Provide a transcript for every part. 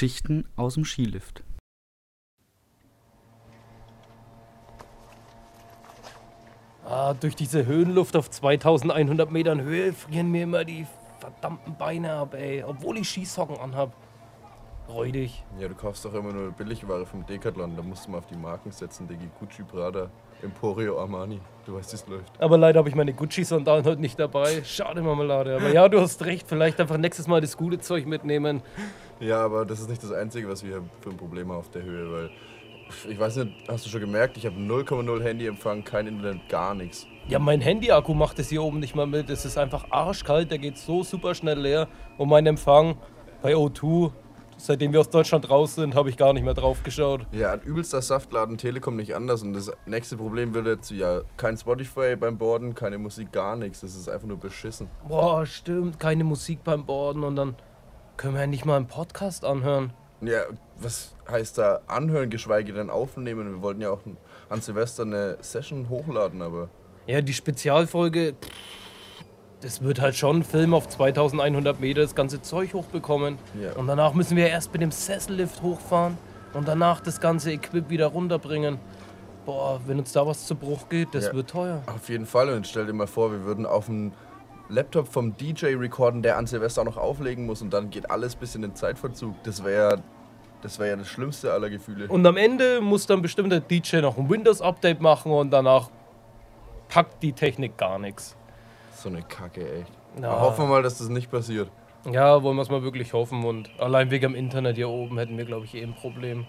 Geschichten aus dem Skilift. Ah, durch diese Höhenluft auf 2100 Metern Höhe frieren mir immer die verdammten Beine ab, ey. Obwohl ich Skisocken anhab. Räudig. Ja, du kaufst doch immer nur Billigware vom Decathlon. Da musst du mal auf die Marken setzen. Digi, Gucci, Prada, Emporio, Armani. Du weißt, wie es läuft. Aber leider habe ich meine Gucci-Sandalen heute nicht dabei. Schade, Marmelade. Aber ja, du hast recht. Vielleicht einfach nächstes Mal das gute Zeug mitnehmen. Ja, aber das ist nicht das Einzige, was wir für ein Problem haben auf der Höhe, weil ich weiß nicht, hast du schon gemerkt, ich habe 0,0 Handyempfang, kein Internet, gar nichts. Ja, mein Handy-Akku macht es hier oben nicht mal mit. Es ist einfach arschkalt, der geht so super schnell leer. Und mein Empfang bei O2, seitdem wir aus Deutschland raus sind, habe ich gar nicht mehr drauf geschaut. Ja, ein übelster Saftladen Telekom nicht anders. Und das nächste Problem wird jetzt ja kein Spotify beim Borden, keine Musik, gar nichts. Das ist einfach nur beschissen. Boah, stimmt, keine Musik beim Borden und dann können wir ja nicht mal einen Podcast anhören. Ja, was heißt da anhören, geschweige denn aufnehmen? Wir wollten ja auch an Silvester eine Session hochladen, aber. Ja, die Spezialfolge, pff, das wird halt schon ein Film auf 2100 Meter das ganze Zeug hochbekommen. Ja. Und danach müssen wir erst mit dem Sessellift hochfahren und danach das ganze Equip wieder runterbringen. Boah, wenn uns da was zu Bruch geht, das Ja. wird teuer. Auf jeden Fall. Und stell dir mal vor, wir würden auf dem Laptop vom DJ recorden, der an Silvester auch noch auflegen muss und dann geht alles bis in den Zeitverzug. Das wäre das, wär ja das schlimmste aller Gefühle. Und am Ende muss dann bestimmt der DJ noch ein Windows-Update machen und danach packt die Technik gar nichts. So eine Kacke, echt. Ja. Hoffen wir mal, dass das nicht passiert. Ja, wollen wir es mal wirklich hoffen. Und allein wegen dem Internet hier oben hätten wir, glaube ich, eh ein Problem.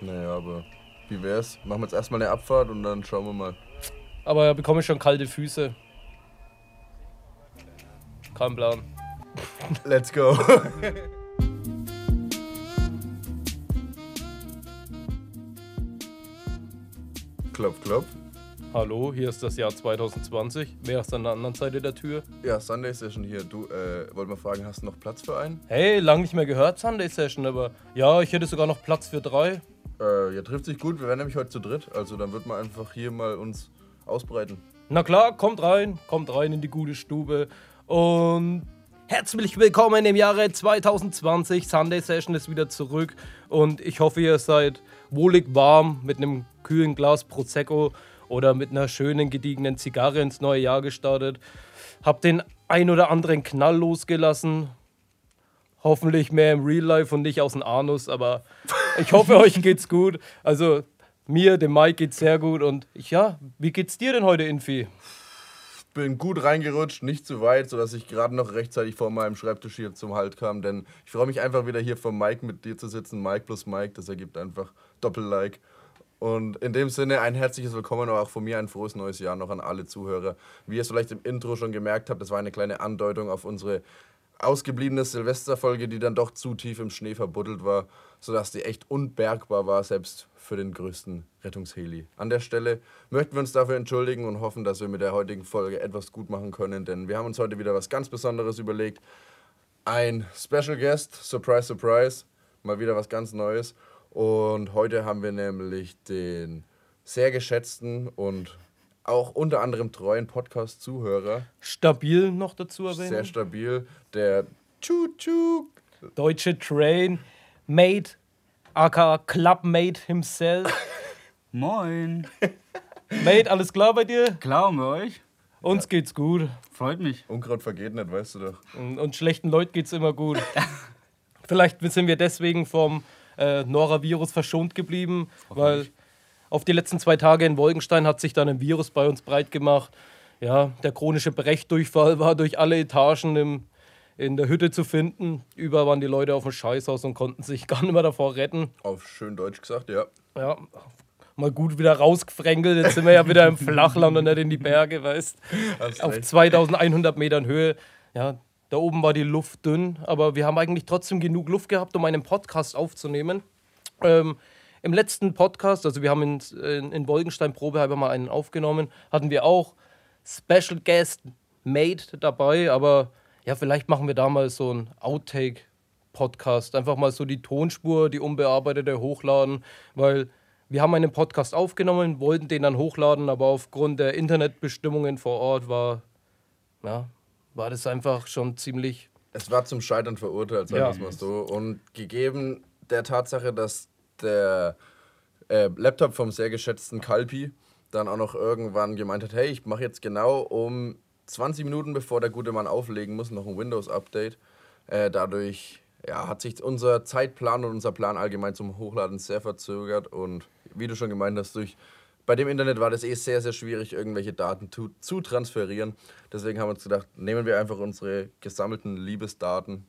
Naja, aber wie wär's? Machen wir jetzt erstmal eine Abfahrt und dann schauen wir mal. Aber ja, bekomme ich schon kalte Füße. Kein Plan. Let's go. klopf, klopf. Hallo, hier ist das Jahr 2020. Wer ist an der anderen Seite der Tür? Ja, Sunday Session hier. Du, äh, wollte mal fragen, hast du noch Platz für einen? Hey, lang nicht mehr gehört, Sunday Session, aber ja, ich hätte sogar noch Platz für drei. Äh, ja, trifft sich gut. Wir werden nämlich heute zu dritt. Also dann wird man einfach hier mal uns ausbreiten. Na klar, kommt rein, kommt rein in die gute Stube und herzlich willkommen im Jahre 2020. Sunday Session ist wieder zurück und ich hoffe, ihr seid wohlig warm mit einem kühlen Glas Prosecco oder mit einer schönen gediegenen Zigarre ins neue Jahr gestartet. Habt den ein oder anderen Knall losgelassen. Hoffentlich mehr im Real Life und nicht aus dem Anus, aber ich hoffe, euch geht's gut. Also mir, dem Mike geht's sehr gut und ich, ja, wie geht's dir denn heute, Infi? bin gut reingerutscht, nicht zu weit, sodass ich gerade noch rechtzeitig vor meinem Schreibtisch hier zum Halt kam. Denn ich freue mich einfach wieder hier vor Mike mit dir zu sitzen. Mike plus Mike, das ergibt einfach Doppel-Like. Und in dem Sinne ein herzliches Willkommen auch von mir, ein frohes neues Jahr noch an alle Zuhörer. Wie ihr es vielleicht im Intro schon gemerkt habt, das war eine kleine Andeutung auf unsere ausgebliebene Silvesterfolge, die dann doch zu tief im Schnee verbuddelt war, sodass die echt unbergbar war, selbst für den größten Rettungsheli. An der Stelle möchten wir uns dafür entschuldigen und hoffen, dass wir mit der heutigen Folge etwas gut machen können, denn wir haben uns heute wieder was ganz Besonderes überlegt. Ein Special Guest, Surprise, Surprise, mal wieder was ganz Neues. Und heute haben wir nämlich den sehr geschätzten und auch unter anderem treuen Podcast-Zuhörer, Stabil noch dazu erwähnen. sehr stabil, der Chu-Chu. Deutsche Train, Mate, aka Clubmate himself. Moin. Mate, alles klar bei dir? Glauben wir euch? Uns geht's gut. Freut mich. Unkraut vergeht nicht, weißt du doch. Und, und schlechten Leuten geht's immer gut. Vielleicht sind wir deswegen vom äh, Nora-Virus verschont geblieben, weil auf die letzten zwei Tage in Wolkenstein hat sich dann ein Virus bei uns breit gemacht. Ja, der chronische Brechdurchfall war durch alle Etagen im, in der Hütte zu finden. Überall waren die Leute auf dem Scheißhaus und konnten sich gar nicht mehr davor retten. Auf schön Deutsch gesagt, ja. Ja, mal gut wieder rausgefränkelt. Jetzt sind wir ja wieder im Flachland und nicht in die Berge, weißt Auf recht. 2100 Metern Höhe. Ja, da oben war die Luft dünn, aber wir haben eigentlich trotzdem genug Luft gehabt, um einen Podcast aufzunehmen. Ähm, Im letzten Podcast, also wir haben in, in, in Wolkenstein probehalber mal einen aufgenommen, hatten wir auch Special Guest Mate dabei, aber ja, vielleicht machen wir da mal so einen Outtake-Podcast. Einfach mal so die Tonspur, die unbearbeitete hochladen, weil wir haben einen Podcast aufgenommen, wollten den dann hochladen, aber aufgrund der Internetbestimmungen vor Ort war, ja, war das einfach schon ziemlich Es war zum Scheitern verurteilt, sagen Ja. wir es mal so. Und gegeben der Tatsache, dass der äh, Laptop vom sehr geschätzten Kalpi dann auch noch irgendwann gemeint hat, hey, ich mache jetzt genau um 20 Minuten, bevor der gute Mann auflegen muss, noch ein Windows-Update. Äh, dadurch ja, hat sich unser Zeitplan und unser Plan allgemein zum Hochladen sehr verzögert. Und wie du schon gemeint hast, durch bei dem Internet war das eh sehr, sehr schwierig, irgendwelche Daten zu, zu transferieren. Deswegen haben wir uns gedacht, nehmen wir einfach unsere gesammelten Liebesdaten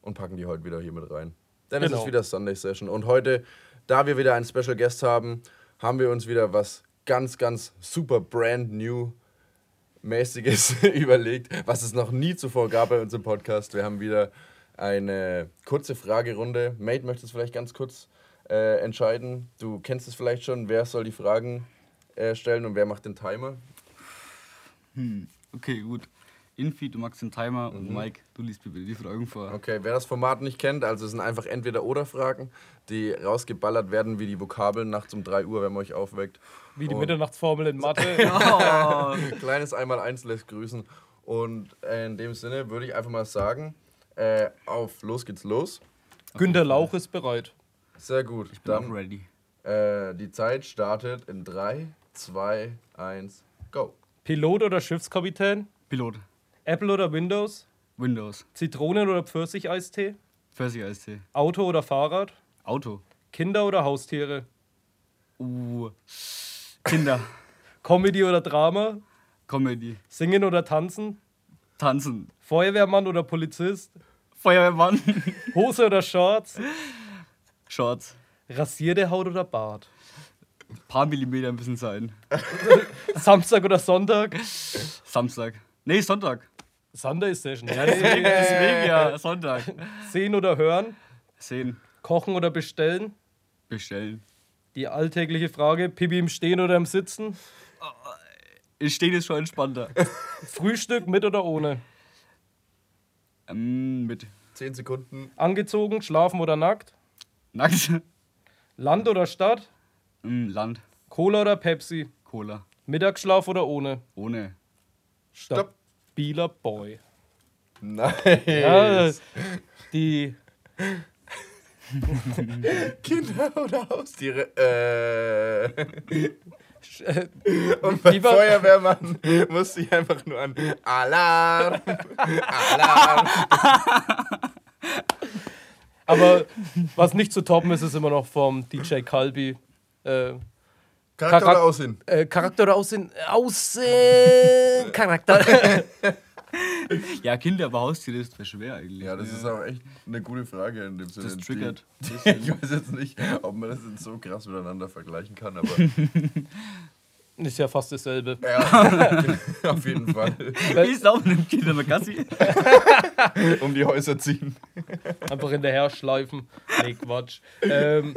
und packen die heute wieder hier mit rein. Denn es Genau. ist wieder Sunday Session. Und heute, da wir wieder einen Special Guest haben, haben wir uns wieder was ganz, ganz super brand new mäßiges überlegt, was es noch nie zuvor gab bei unserem Podcast. Wir haben wieder eine kurze Fragerunde. Mate, möchtest du vielleicht ganz kurz äh, entscheiden? Du kennst es vielleicht schon. Wer soll die Fragen äh, stellen und wer macht den Timer? Hm, okay, gut. Infi, du magst den Timer und Mike, du liest mir bitte die Fragen vor. Okay, wer das Format nicht kennt, also es sind einfach entweder oder Fragen, die rausgeballert werden wie die Vokabeln nachts um 3 Uhr, wenn man euch aufweckt. Wie die Und- Mitternachtsformel in Mathe. Oh, Kleines einmal eins lässt grüßen. Und äh, in dem Sinne würde ich einfach mal sagen, äh, auf los geht's los. Günter Lauch ist bereit. Sehr gut. ich bin Dann ready. äh, die Zeit startet in 3, 2, 1, go. Pilot oder Schiffskapitän? Pilot. Apple oder Windows? Windows. Zitronen- oder Pfirsicheistee? Pfirsich Eistee. Auto oder Fahrrad? Auto. Kinder oder Haustiere? Uh. Kinder. Comedy oder Drama? Comedy. Singen oder tanzen? Tanzen. Feuerwehrmann oder Polizist? Feuerwehrmann. Hose oder Shorts? Shorts. Rasierte Haut oder Bart? Paar Millimeter müssen sein. Samstag oder Sonntag? Samstag. Nee, Sonntag. Sunday Session. Ja, Deswegen deswegen. ja, Sonntag. Sehen oder hören? Sehen. Kochen oder bestellen? Bestellen. Die alltägliche Frage: Pipi im Stehen oder im Sitzen? Ich stehe jetzt schon entspannter. Frühstück mit oder ohne? ähm, mit 10 Sekunden. Angezogen, schlafen oder nackt? Nackt. Land oder Stadt? Ähm, Land. Cola oder Pepsi? Cola. Mittagsschlaf oder ohne? Ohne. Stopp. Stabiler Boy. Nice. Ja, die Kinder oder Haustiere? Äh. äh, Und beim Lieber- Feuerwehrmann musste ich einfach nur an Alarm, Alarm. Aber was nicht zu toppen ist, ist immer noch vom DJ Kalbi. Äh, Charakter Charak- oder Aussehen? äh, Charakter oder Aussehen? Aussehen! Charakter. Ja, Kinder, aber Haustiere ist schwer eigentlich. Ja, das ist aber echt eine gute Frage in dem Sinne. Das triggert. Ich weiß jetzt nicht, ob man das jetzt so krass miteinander vergleichen kann, aber ist ja fast dasselbe. ja, auf jeden Fall. Wie laufen im Kinder mit Gassi? Um die Häuser ziehen. Einfach hinterher schleifen. Nee, Quatsch. Ähm,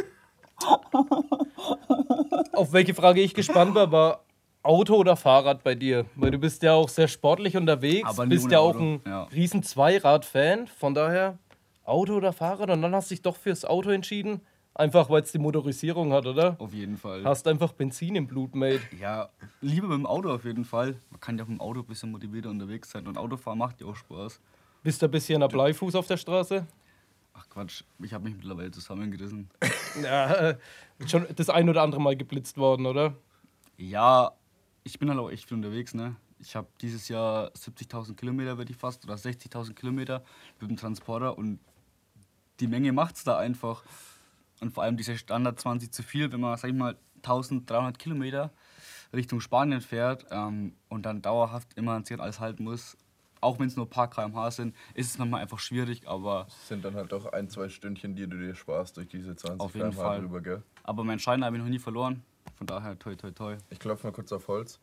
auf welche Frage ich gespannt war, war Auto oder Fahrrad bei dir? Weil du bist ja auch sehr sportlich unterwegs, Aber nie bist ja auch ein ja. riesen Zweirad-Fan. Von daher Auto oder Fahrrad und dann hast du dich doch fürs Auto entschieden. Einfach weil es die Motorisierung hat, oder? Auf jeden Fall. Hast einfach Benzin im Blut, Mate. Ja, lieber mit dem Auto auf jeden Fall. Man kann ja auch mit dem Auto ein bisschen motivierter unterwegs sein. Und Autofahren macht ja auch Spaß. Bist du ein bisschen ein Bleifuß auf der Straße? Ach Quatsch, ich habe mich mittlerweile zusammengerissen. Ja, äh, schon das ein oder andere Mal geblitzt worden, oder? Ja, ich bin halt auch echt viel unterwegs, ne? Ich habe dieses Jahr 70.000 Kilometer, würde ich fast, oder 60.000 Kilometer mit dem Transporter und die Menge macht's da einfach. Und vor allem dieser Standard 20 zu viel, wenn man, sag ich mal, 1300 Kilometer Richtung Spanien fährt ähm, und dann dauerhaft immer an sich alles halten muss, auch wenn es nur ein paar kmh sind, ist es manchmal einfach schwierig, aber, Das sind dann halt doch ein, zwei Stündchen, die du dir sparst durch diese 20 Auf jeden km/h Fall. drüber, gell? aber meinen Schein habe ich noch nie verloren. Von daher, toi, toi, toi. Ich klopfe mal kurz auf Holz.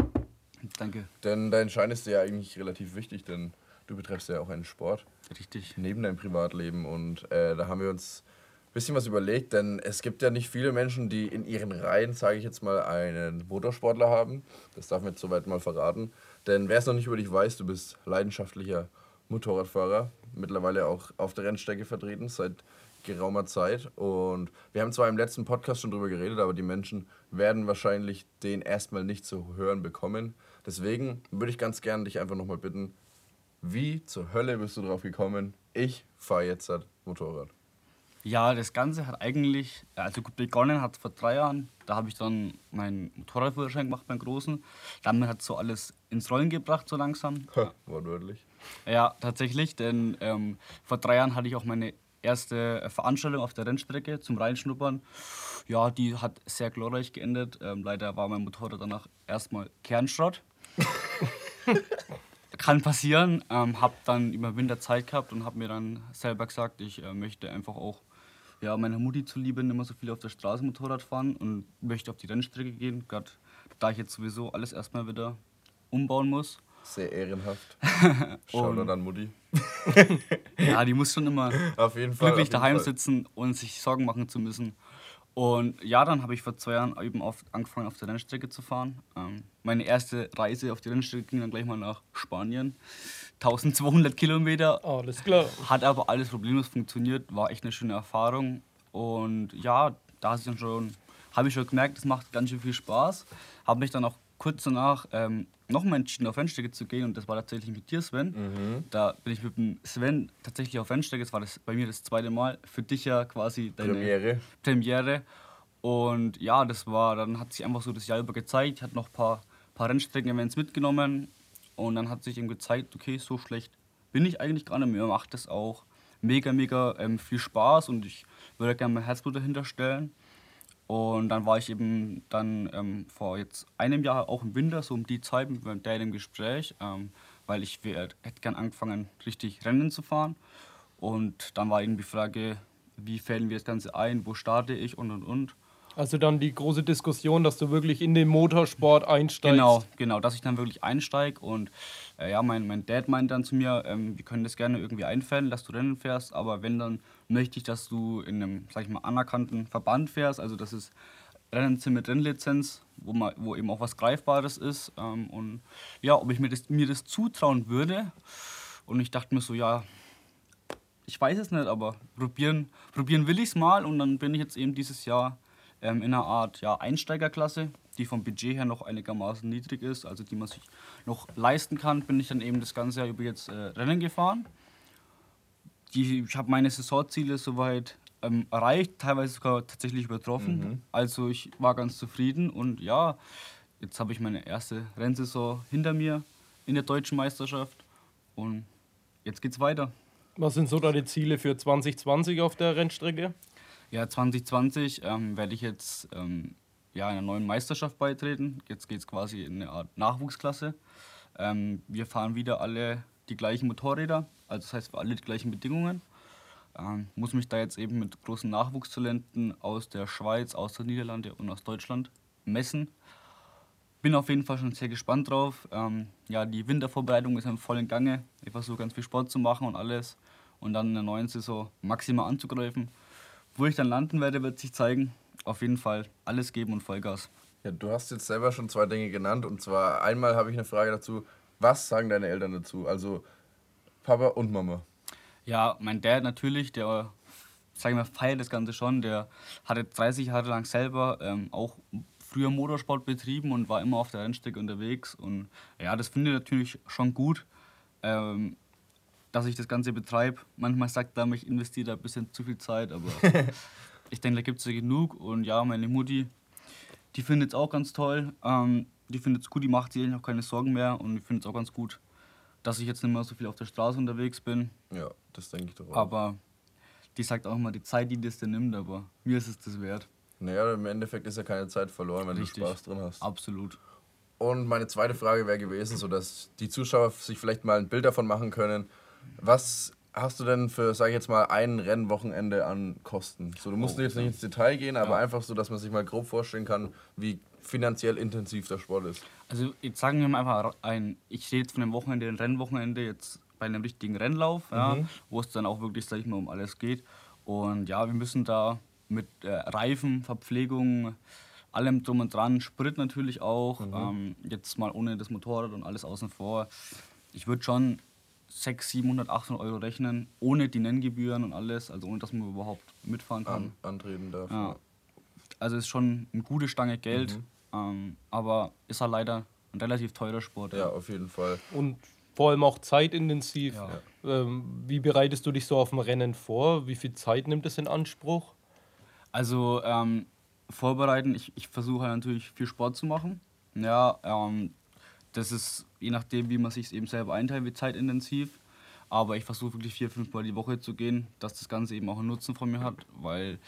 Danke. Denn dein Schein ist dir ja eigentlich relativ wichtig, denn du betreibst ja auch einen Sport Richtig. neben deinem Privatleben. Und äh, da haben wir uns ein bisschen was überlegt, denn es gibt ja nicht viele Menschen, die in ihren Reihen, sage ich jetzt mal, einen Motorsportler haben. Das darf man jetzt soweit mal verraten. Denn wer es noch nicht über dich weiß, du bist leidenschaftlicher Motorradfahrer, mittlerweile auch auf der Rennstrecke vertreten seit geraumer Zeit. Und wir haben zwar im letzten Podcast schon drüber geredet, aber die Menschen werden wahrscheinlich den erstmal nicht zu hören bekommen. Deswegen würde ich ganz gerne dich einfach nochmal bitten, Wie zur Hölle bist du drauf gekommen? Ich fahre jetzt das Motorrad. Ja, das Ganze hat eigentlich, also gut begonnen hat vor drei Jahren. Da habe ich dann meinen Motorradführerschein gemacht beim Großen. Damit hat so alles ins Rollen gebracht, so langsam. Ha, wortwörtlich. Ja, tatsächlich, denn ähm, vor drei Jahren hatte ich auch meine erste Veranstaltung auf der Rennstrecke zum Reinschnuppern. Ja, die hat sehr glorreich geendet. Ähm, leider war mein Motorrad danach erstmal Kernschrott. Kann passieren. Ähm, hab dann über Winter Zeit gehabt und habe mir dann selber gesagt, ich äh, möchte einfach auch ja, meiner Mutti zuliebe nicht mehr so viel auf der Straße Motorrad fahren und möchte auf die Rennstrecke gehen. Gerade da ich jetzt sowieso alles erstmal wieder umbauen muss. Sehr ehrenhaft. Nur an Mutti. Ja, die muss schon immer Auf jeden Fall. glücklich jeden daheim Fall. sitzen und sich Sorgen machen zu müssen. Und ja, dann habe ich vor zwei Jahren eben auf, angefangen, auf der Rennstrecke zu fahren. Ähm, meine erste Reise auf die Rennstrecke ging dann gleich mal nach Spanien. 1200 Kilometer, Alles klar. hat aber alles problemlos funktioniert, war echt eine schöne Erfahrung. Und ja, da ist dann schon, habe ich schon gemerkt, es macht ganz schön viel Spaß. Habe mich dann auch kurz danach ähm, nochmal entschieden, auf Rennstrecke zu gehen und das war tatsächlich mit dir, Sven. Mhm. Da bin ich mit dem Sven tatsächlich auf Rennstrecke, das war das bei mir das zweite Mal, für dich ja quasi deine Premiere. Premiere. Und ja, das war, dann hat sich einfach so das Jahr über gezeigt. Ich hatte noch ein paar, paar Rennstrecken-Events mitgenommen. Und dann hat sich eben gezeigt, okay, so schlecht bin ich eigentlich gar nicht. Mir macht das auch mega, mega ähm, viel Spaß und ich würde gerne mein Herzblut dahinter stellen. Und dann war ich eben dann ähm, vor jetzt einem Jahr auch im Winter, so um die Zeit mit meinem Dad im Gespräch, ähm, weil ich wär- hätte gern angefangen, richtig Rennen zu fahren. Und dann war eben die Frage, wie fällen wir das Ganze ein, wo starte ich und und und. Also dann die große Diskussion, dass du wirklich in den Motorsport einsteigst. Genau, genau, dass ich dann wirklich einsteige. Und äh, ja, mein, mein Dad meint dann zu mir, ähm, wir können das gerne irgendwie einfällen, dass du Rennen fährst, aber wenn, dann möchte ich, dass du in einem, sag ich mal, anerkannten Verband fährst. Also das ist Rennen mit Rennlizenz, wo, man, wo eben auch was Greifbares ist. Ähm, und ja, ob ich mir das, mir das zutrauen würde. Und ich dachte mir so, ja, ich weiß es nicht, aber probieren, probieren will ich es mal. Und dann bin ich jetzt eben dieses Jahr ähm, in einer Art ja, Einsteigerklasse, die vom Budget her noch einigermaßen niedrig ist, also die man sich noch leisten kann, bin ich dann eben das ganze Jahr über jetzt äh, Rennen gefahren. Die, ich habe meine Saisonziele soweit ähm, erreicht, teilweise sogar tatsächlich übertroffen. Also ich war ganz zufrieden und ja, jetzt habe ich meine erste Rennsaison hinter mir in der deutschen Meisterschaft und jetzt geht's weiter. Was sind so deine Ziele für 2020 auf der Rennstrecke? Ja, 2020 ähm, werde ich jetzt ähm, ja, einer neuen Meisterschaft beitreten. Jetzt geht es quasi in eine Art Nachwuchsklasse. Ähm, wir fahren wieder alle die gleichen Motorräder, also das heißt für alle die gleichen Bedingungen. Ähm, muss mich da jetzt eben mit großen Nachwuchstalenten aus der Schweiz, aus den Niederlande und aus Deutschland messen. Bin auf jeden Fall schon sehr gespannt drauf. Ähm, ja, die Wintervorbereitung ist im vollen Gange. Ich versuche ganz viel Sport zu machen und alles. Und dann in der neuen Saison maximal anzugreifen. Wo ich dann landen werde, wird sich zeigen. Auf jeden Fall alles geben und Vollgas. Ja, du hast jetzt selber schon zwei Dinge genannt. Und zwar einmal habe ich eine Frage dazu. Was sagen deine Eltern dazu? Also Papa und Mama. Ja, mein Dad natürlich, der, sag ich mal, feiert das Ganze schon. Der hatte 30 Jahre lang selber ähm, auch früher Motorsport betrieben und war immer auf der Rennstrecke unterwegs. Und ja, das finde ich natürlich schon gut, ähm, dass ich das Ganze betreibe. Manchmal sagt er, ich investiere da ein bisschen zu viel Zeit, aber ich denke, da gibt es ja genug. Und ja, meine Mutti, die findet es auch ganz toll. Ähm, die findet es gut, die macht sich eigentlich auch keine Sorgen mehr. Und ich finde es auch ganz gut, dass ich jetzt nicht mehr so viel auf der Straße unterwegs bin. Ja, das denke ich doch auch. Aber die sagt auch immer, die Zeit, die das dir nimmt, aber mir ist es das wert. Naja, im Endeffekt ist ja keine Zeit verloren, wenn Richtig. du Spaß drin hast. Absolut. Und meine zweite Frage wäre gewesen, so dass die Zuschauer sich vielleicht mal ein Bild davon machen können. Was hast du denn für, sag ich jetzt mal, ein Rennwochenende an Kosten? So, du musst Oh, jetzt nicht ins Detail gehen, aber Ja. einfach so, dass man sich mal grob vorstellen kann, wie finanziell intensiv der Sport ist. Also jetzt sagen wir mal einfach ein, ich rede jetzt von einem Wochenende, ein Rennwochenende jetzt bei einem richtigen Rennlauf, ja, wo es dann auch wirklich, sag ich mal, um alles geht. Und ja, wir müssen da mit äh, Reifen, Verpflegung, allem drum und dran, Sprit natürlich auch, ähm, jetzt mal ohne das Motorrad und alles außen vor. Ich würde schon 600, 700, 800 Euro rechnen, ohne die Nenngebühren und alles, also ohne dass man überhaupt mitfahren kann. An, antreten darf. Ja. Also ist schon eine gute Stange Geld, ähm, aber ist halt leider ein relativ teurer Sport. ja, auf jeden Fall. Und vor allem auch zeitintensiv. Ja. Ähm, wie bereitest du dich so auf ein Rennen vor? Wie viel Zeit nimmt es in Anspruch? Also ähm, vorbereiten, ich, ich versuche halt natürlich viel Sport zu machen. Ja, ähm, das ist je nachdem, wie man sich eben selber einteilt, wie zeitintensiv. Aber ich versuche wirklich vier, fünf Mal die Woche zu gehen, dass das Ganze eben auch einen Nutzen von mir hat. Weil,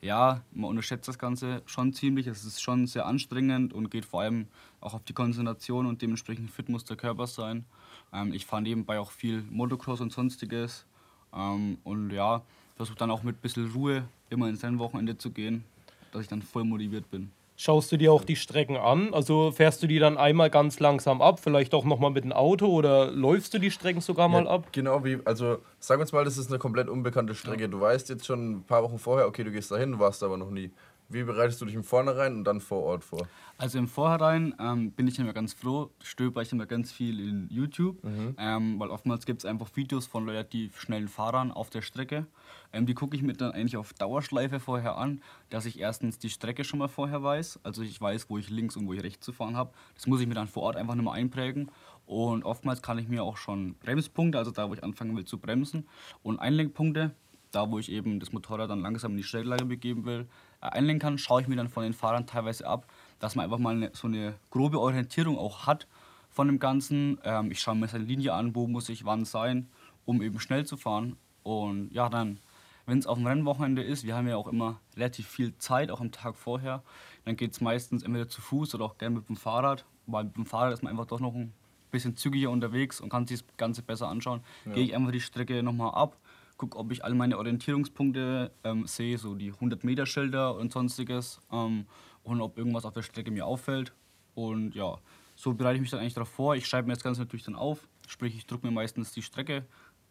ja, man unterschätzt das Ganze schon ziemlich. Es ist schon sehr anstrengend und geht vor allem auch auf die Konzentration und dementsprechend fit muss der Körper sein. Ähm, ich fahre nebenbei auch viel Motocross und sonstiges. Ähm, und ja, versuche dann auch mit ein bisschen Ruhe immer ins Rennwochenende zu gehen, dass ich dann voll motiviert bin. Schaust du dir auch die Strecken an? Also fährst du die dann einmal ganz langsam ab, vielleicht auch nochmal mit dem Auto oder läufst du die Strecken sogar mal ab? Genau wie, also sag uns mal, das ist eine komplett unbekannte Strecke. Du weißt jetzt schon ein paar Wochen vorher, okay, du gehst dahin, warst aber noch nie. Wie bereitest du dich im Vornherein und dann vor Ort vor? Also im Vorhinein ähm, bin ich immer ganz froh, stöber ich immer ganz viel in YouTube, ähm, weil oftmals gibt es einfach Videos von relativ schnellen Fahrern auf der Strecke. Ähm, die gucke ich mir dann eigentlich auf Dauerschleife vorher an, dass ich erstens die Strecke schon mal vorher weiß, also ich weiß, wo ich links und wo ich rechts zu fahren habe. Das muss ich mir dann vor Ort einfach nur mal einprägen. Und oftmals kann ich mir auch schon Bremspunkte, also da, wo ich anfangen will zu bremsen, und Einlenkpunkte, da wo ich eben das Motorrad dann langsam in die Stelllage begeben will, einlenken kann, schaue ich mir dann von den Fahrern teilweise ab, dass man einfach mal eine, so eine grobe Orientierung auch hat von dem Ganzen. Ähm, ich schaue mir seine Linie an, wo muss ich wann sein, um eben schnell zu fahren. Und ja, dann, wenn es auf dem Rennwochenende ist, wir haben ja auch immer relativ viel Zeit, auch am Tag vorher, dann geht es meistens entweder zu Fuß oder auch gerne mit dem Fahrrad, weil mit dem Fahrrad ist man einfach doch noch ein bisschen zügiger unterwegs und kann sich das Ganze besser anschauen. Gehe ich einfach die Strecke nochmal ab, gucke, ob ich all meine Orientierungspunkte ähm, sehe, so die 100-Meter-Schilder und sonstiges ähm, und ob irgendwas auf der Strecke mir auffällt. Und ja, so bereite ich mich dann eigentlich darauf vor. Ich schreibe mir das Ganze natürlich dann auf, sprich ich drucke mir meistens die Strecke,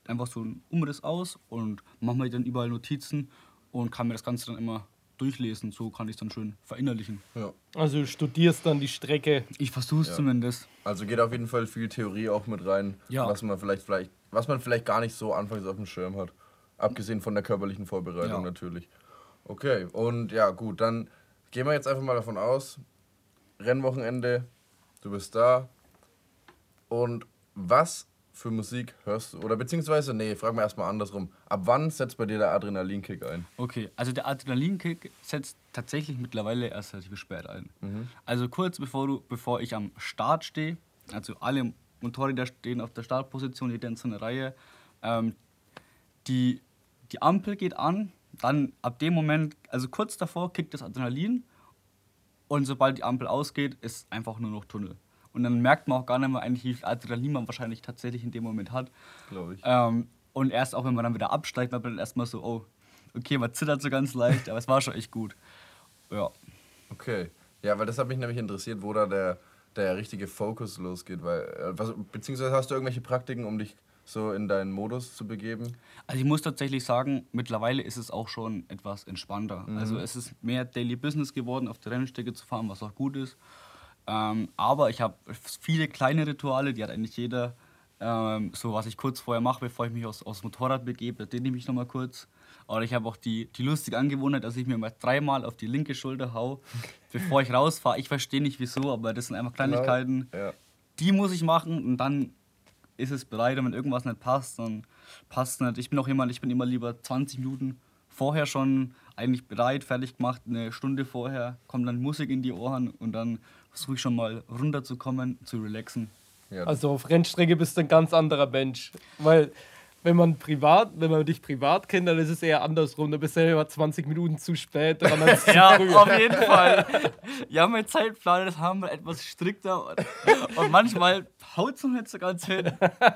einfach so einen Umriss aus und mache mir dann überall Notizen und kann mir das Ganze dann immer durchlesen. So kann ich es dann schön verinnerlichen. Ja. Also du studierst dann die Strecke. Ich versuche es Ja. zumindest. Also geht auf jeden Fall viel Theorie auch mit rein, Ja. was man vielleicht, vielleicht, was man vielleicht gar nicht so anfangs auf dem Schirm hat. Abgesehen von der körperlichen Vorbereitung Ja. natürlich. Okay, und ja gut, dann gehen wir jetzt einfach mal davon aus, Rennwochenende, du bist da. Und was für Musik hörst du? Oder beziehungsweise, nee, fragen wir erstmal andersrum. Ab wann setzt bei dir der Adrenalinkick ein? Okay, also der Adrenalinkick setzt tatsächlich mittlerweile erst relativ spät ein. Also kurz bevor, du, bevor ich am Start stehe, also alle Motorräder stehen auf der Startposition, jeder in so einer Reihe, ähm, die, die Ampel geht an, dann ab dem Moment, also kurz davor kickt das Adrenalin und sobald die Ampel ausgeht, ist einfach nur noch Tunnel. Und dann merkt man auch gar nicht mehr eigentlich, wie viel Adrenalin man wahrscheinlich tatsächlich in dem Moment hat. Glaube ich. Ähm, und erst auch wenn man dann wieder absteigt, man dann erstmal so, oh, okay, man zittert so ganz leicht, aber es war schon echt gut. Ja. Okay. Ja, weil das hat mich nämlich interessiert, wo da der, der richtige Fokus losgeht. Weil, äh, was, beziehungsweise hast du irgendwelche Praktiken, um dich so in deinen Modus zu begeben? Also ich muss tatsächlich sagen, mittlerweile ist es auch schon etwas entspannter. Also es ist mehr Daily Business geworden, auf der Rennstrecke zu fahren, was auch gut ist. Ähm, aber ich habe viele kleine Rituale, die hat eigentlich jeder. Ähm, so was ich kurz vorher mache, bevor ich mich aus, aufs Motorrad begebe, da dehne ich mich nochmal kurz. Oder ich habe auch die, die lustige Angewohnheit, dass ich mir mal dreimal auf die linke Schulter hau, bevor ich rausfahre. Ich verstehe nicht wieso, aber das sind einfach Kleinigkeiten. Ja. die muss ich machen und dann ist es bereit. Und wenn irgendwas nicht passt, dann passt es nicht. Ich bin auch jemand, ich bin immer lieber 20 Minuten vorher schon eigentlich bereit, fertig gemacht, eine Stunde vorher, kommt dann Musik in die Ohren und dann versuche ich schon mal runterzukommen, zu relaxen. Ja, Also auf Rennstrecke bist du ein ganz anderer Mensch. Weil wenn man privat, wenn man dich privat kennt, dann ist es eher andersrum. Da bist du ja immer 20 Minuten zu spät dran als zu Ja, früh. auf jeden Fall. Ja, mein Zeitplan, das haben wir etwas strikter und, und manchmal haut es noch nicht so ganz hin.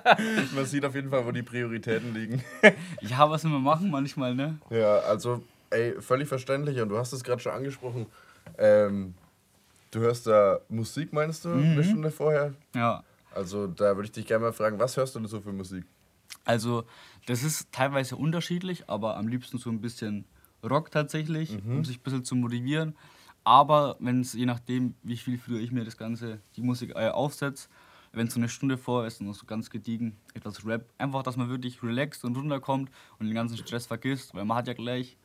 man sieht auf jeden Fall, wo die Prioritäten liegen. Ja, was wir machen manchmal, ne? Ja, also, ey, völlig verständlich. Und du hast es gerade schon angesprochen. Ähm, du hörst da Musik, meinst du, eine Stunde vorher? Ja. Also, da würde ich dich gerne mal fragen, was hörst du denn so für Musik? Also, das ist teilweise unterschiedlich, aber am liebsten so ein bisschen Rock tatsächlich, um sich ein bisschen zu motivieren. Aber wenn es, je nachdem, wie viel früher ich mir das Ganze, die Musik äh, aufsetze, wenn es so eine Stunde vor ist und so ganz gediegen, etwas Rap, einfach, dass man wirklich relaxt und runterkommt und den ganzen Stress vergisst, weil man hat ja gleich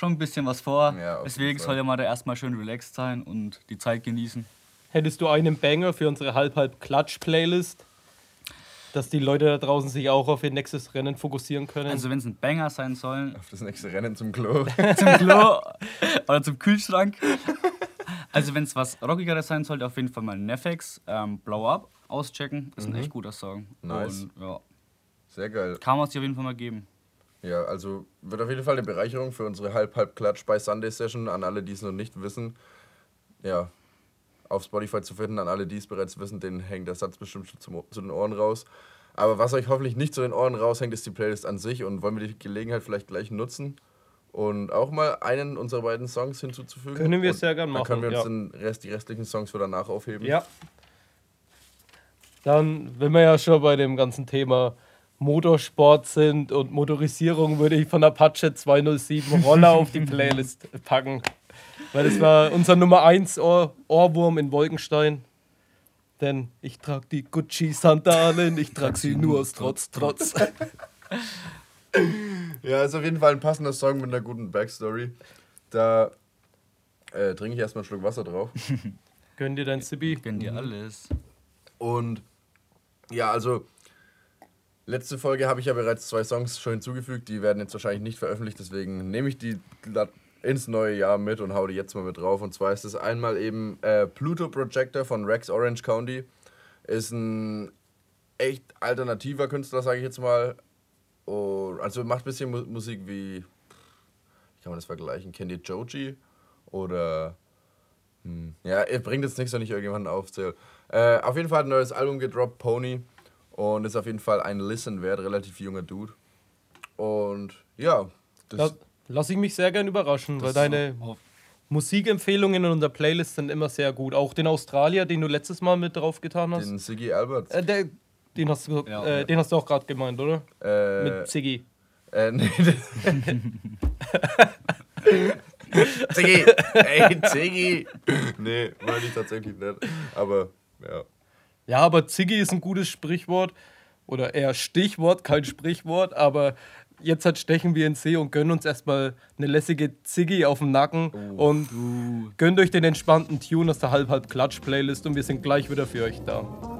schon ein bisschen was vor. Ja, Deswegen Fall. sollte man da erstmal schön relaxed sein und die Zeit genießen. Hättest du einen Banger für unsere Halb-Halb-Klatsch-Playlist? dass die Leute da draußen sich auch auf ihr nächstes Rennen fokussieren können. Also wenn es ein Banger sein soll, Auf das nächste Rennen zum Klo. zum Klo oder zum Kühlschrank. Also wenn es was rockigeres sein sollte, auf jeden Fall mal Nefex, ähm, Blow Up auschecken. Ist ein echt guter Song. Nice. Und ja, Sehr geil. kann man es dir auf jeden Fall mal geben. Ja, also wird auf jeden Fall eine Bereicherung für unsere Halb-Halb-Klatsch bei Sunday Session an alle, die es noch nicht wissen. Ja, auf Spotify zu finden, an alle, die es bereits wissen, denen hängt der Satz bestimmt schon zum, zu den Ohren raus. Aber was euch hoffentlich nicht zu den Ohren raushängt, ist die Playlist an sich und wollen wir die Gelegenheit vielleicht gleich nutzen und auch mal einen unserer beiden Songs hinzuzufügen. Können wir Und sehr gern Dann können wir machen, uns den Rest, die restlichen Songs für danach aufheben. Ja. Dann, wenn wir ja schon bei dem ganzen Thema Motorsport sind und Motorisierung, würde ich von Apache 207 Roller auf die Playlist packen. Weil das war unser Nummer 1 Ohr Ohrwurm in Wolkenstein. Denn ich trage die Gucci-Sandalen, ich trage sie nur aus Trotz, Trotz. Ja, ist auf jeden Fall ein passender Song mit einer guten Backstory. Da äh, trinke ich erstmal einen Schluck Wasser drauf. Gönn dir dein Sibi. Gönn dir alles. Und ja, also letzte Folge habe ich ja bereits zwei Songs schon hinzugefügt, die werden jetzt wahrscheinlich nicht veröffentlicht, deswegen nehme ich die ins neue Jahr mit und hau die jetzt mal mit drauf. Und zwar ist es einmal eben äh, Pluto Projector von Rex Orange County. Ist ein echt alternativer Künstler, sage ich jetzt mal. Und also macht ein bisschen Mu Musik wie, wie kann man das vergleichen? Ihr Joji? Oder hm. Ja, er bringt jetzt nichts, wenn ich irgendjemanden aufzähle. Äh, auf jeden Fall hat ein neues Album gedroppt, Pony. Und ist auf jeden Fall ein Listen wert, relativ junger Dude. Und ja, das, La lass ich mich sehr gern überraschen, weil deine auf- Musikempfehlungen in unserer Playlist sind immer sehr gut. Auch den Australier, den du letztes Mal mit drauf getan hast. den Siggy Albert. Äh, der, den, hast du, Ja. äh, den hast du auch gerade gemeint, oder? Äh, Mit Siggi. äh, nee. Ziggy! Ey, Ziggy! Nee, meine ich tatsächlich nicht. Aber ja. Ja, aber Ziggy ist ein gutes Sprichwort. Oder eher Stichwort, kein Sprichwort. Aber jetzt halt stechen wir ins See und gönnen uns erstmal eine lässige Ziggy auf dem Nacken. Und gönnt euch den entspannten Tune aus der Halb-Halb-Klatsch-Playlist. Und wir sind gleich wieder für euch da.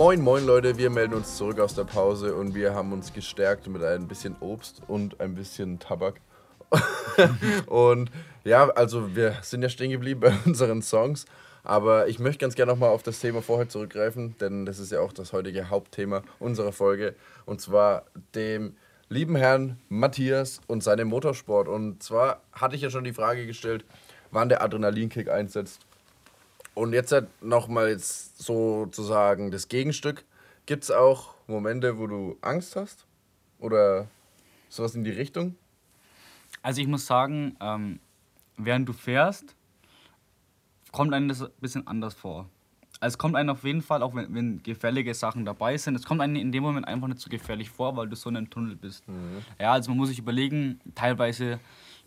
Moin, moin Leute, wir melden uns zurück aus der Pause und wir haben uns gestärkt mit ein bisschen Obst und ein bisschen Tabak. und ja, also wir sind ja stehen geblieben bei unseren Songs, aber ich möchte ganz gerne nochmal auf das Thema vorher zurückgreifen, denn das ist ja auch das heutige Hauptthema unserer Folge und zwar dem lieben Herrn Matthias und seinem Motorsport. Und zwar hatte ich ja schon die Frage gestellt, wann der Adrenalinkick einsetzt. Und jetzt halt nochmal jetzt sozusagen das Gegenstück. Gibt es auch Momente, wo du Angst hast? Oder sowas in die Richtung? Also ich muss sagen, ähm, während du fährst, kommt einem das ein bisschen anders vor. Also es kommt einem auf jeden Fall, auch wenn, wenn gefährliche Sachen dabei sind, es kommt einem in dem Moment einfach nicht so gefährlich vor, weil du so in einem Tunnel bist. Ja, also man muss sich überlegen, teilweise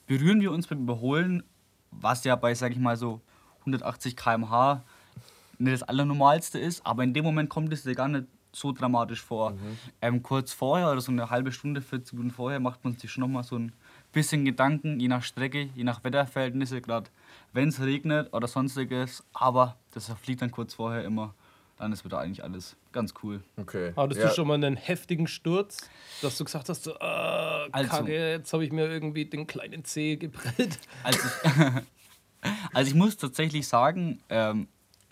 berühren wir uns beim Überholen, was ja bei, sag ich mal, so 180 km/h nicht das Allernormalste ist, aber in dem Moment kommt es dir gar nicht so dramatisch vor. Ähm, kurz vorher oder so eine halbe Stunde, 40 Minuten vorher macht man sich schon nochmal so ein bisschen Gedanken, je nach Strecke, je nach Wetterverhältnisse, gerade wenn es regnet oder sonstiges, aber das verfliegt dann kurz vorher immer. Dann ist wieder eigentlich alles ganz cool. Okay. Hattest ja. du schon mal einen heftigen Sturz, dass du gesagt hast, so, äh, Also- Kacke, jetzt habe ich mir irgendwie den kleinen Zeh geprellt? Also also ich muss tatsächlich sagen, ähm,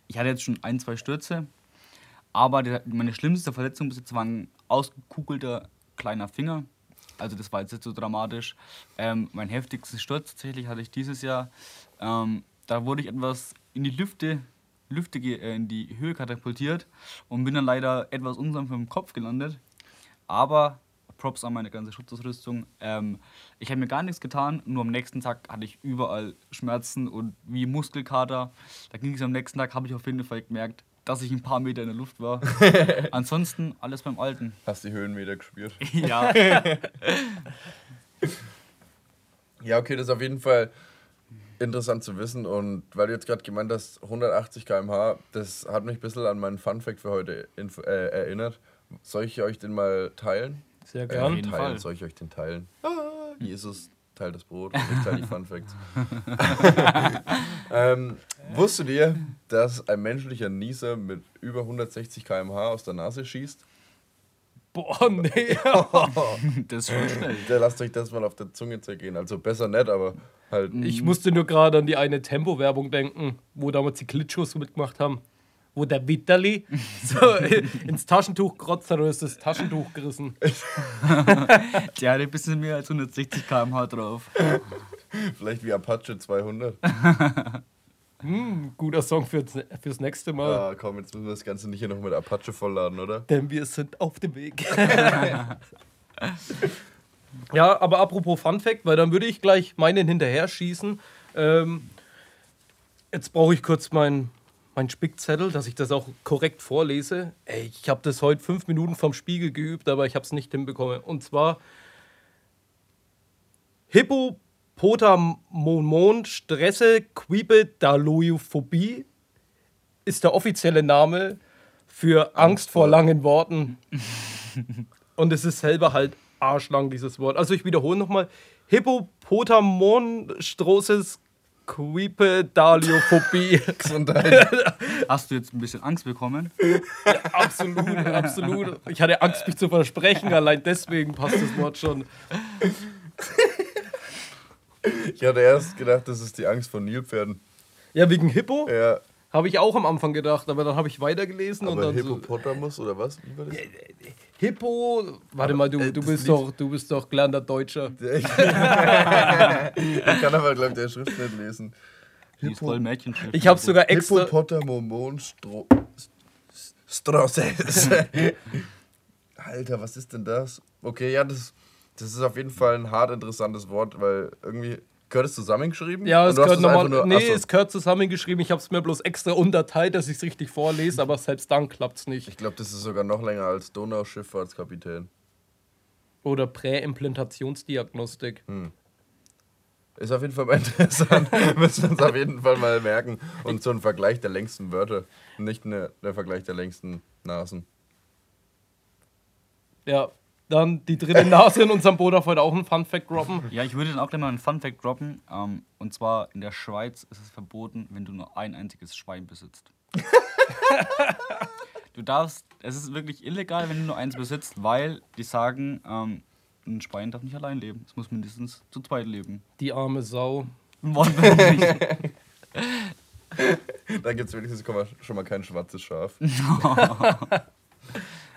ich hatte jetzt schon ein, zwei Stürze, aber der, meine schlimmste Verletzung bis jetzt war ein ausgekugelter kleiner Finger. Also das war jetzt nicht so dramatisch. Ähm, mein heftigsten Sturz tatsächlich hatte ich dieses Jahr. Ähm, da wurde ich etwas in die Lüfte, Lüfte äh, in die Höhe katapultiert und bin dann leider etwas unsanft mit dem Kopf gelandet. Aber Props an meine ganze Schutzausrüstung. Ähm, ich habe mir gar nichts getan, nur am nächsten Tag hatte ich überall Schmerzen und wie Muskelkater. Da ging es am nächsten Tag, habe ich auf jeden Fall gemerkt, dass ich ein paar Meter in der Luft war. Ansonsten alles beim Alten. Hast die Höhenmeter gespürt? Ja, Ja, okay, das ist auf jeden Fall interessant zu wissen. Und weil du jetzt gerade gemeint hast, 180 km/h, das hat mich ein bisschen an meinen Fun-Fact für heute äh, erinnert. Soll ich euch den mal teilen? Sehr Äh, gern. jeden teilen. Fall. Soll ich euch den teilen? Ah, Jesus teilt das Brot und ich teile die Fun Facts. ähm, wusstet ihr, dass ein menschlicher Nieser mit über 160 km/h aus der Nase schießt? Boah, nee. Das ist schon schnell. Der lasst euch das mal auf der Zunge zergehen. Also besser nicht, aber halt. Ich musste nur gerade an die eine Tempo-Werbung denken, wo damals die Klitschos mitgemacht haben. Wo der Vitali so ins Taschentuch krotzt hat und ist das Taschentuch gerissen. Der hat ein bisschen mehr als 160 km/h drauf. Vielleicht wie Apache 200. Hm, guter Song für, fürs nächste Mal. Ah, komm, jetzt müssen wir das Ganze nicht hier noch mit Apache vollladen, oder? Denn wir sind auf dem Weg. ja, aber apropos Fun Fact, weil dann würde ich gleich meinen hinterher schießen. Ähm, jetzt brauche ich kurz meinen mein Spickzettel, dass ich das auch korrekt vorlese. Ey, ich habe das heute fünf Minuten vom Spiegel geübt, aber ich habe es nicht hinbekommen. Und zwar Hippopotamon Stresse Quibedalophobie ist der offizielle Name für Angst vor langen Worten. Und es ist selber halt arschlang, dieses Wort. Also ich wiederhole nochmal. Hippopotamonstroses Quipedaliophobie. Gesundheit. Hast du jetzt ein bisschen Angst bekommen? absolut, absolut. Ich hatte Angst, mich zu versprechen. Allein deswegen passt das Wort schon. Ich hatte erst gedacht, das ist die Angst vor Nilpferden. Ja, wegen Hippo Ja, habe ich auch am Anfang gedacht, aber dann habe ich weitergelesen und aber dann so, Hippopotamus oder was? Wie war das? Hippo. Warte mal, du, äh, du bist doch, du bist doch gelernter Deutscher. ich kann aber, glaube ich, der Schrift nicht lesen. Die ist voll Mädchenschrift. Ich habe sogar extra. Hippopotamomon Stro Strosses. Alter, was ist denn das? Okay, ja, das, das ist auf jeden Fall ein hart interessantes Wort, weil irgendwie gehört es zusammengeschrieben? Ja, es gehört nochmal. Nee, achso. es gehört zusammengeschrieben. Ich habe es mir bloß extra unterteilt, dass ich es richtig vorlese, aber selbst dann klappt es nicht. Ich glaube, das ist sogar noch länger als Donauschifffahrtskapitän. Oder Präimplantationsdiagnostik. Ist auf jeden Fall mal interessant. Müssen wir uns auf jeden Fall mal merken. Und so ein Vergleich der längsten Wörter. Nicht eine, der Vergleich der längsten Nasen. Ja, dann die dritte Nase in unserem Boot darf heute auch einen Fun-Fact droppen. Ja, ich würde dann auch gleich mal einen Fun-Fact droppen. Ähm, und zwar in der Schweiz ist es verboten, wenn du nur ein einziges Schwein besitzt. du darfst, es ist wirklich illegal, wenn du nur eins besitzt, weil die sagen, ähm, ein Schwein darf nicht allein leben. Es muss mindestens zu zweit leben. Die arme Sau. Da gibt es wenigstens schon mal- schon mal kein schwarzes Schaf.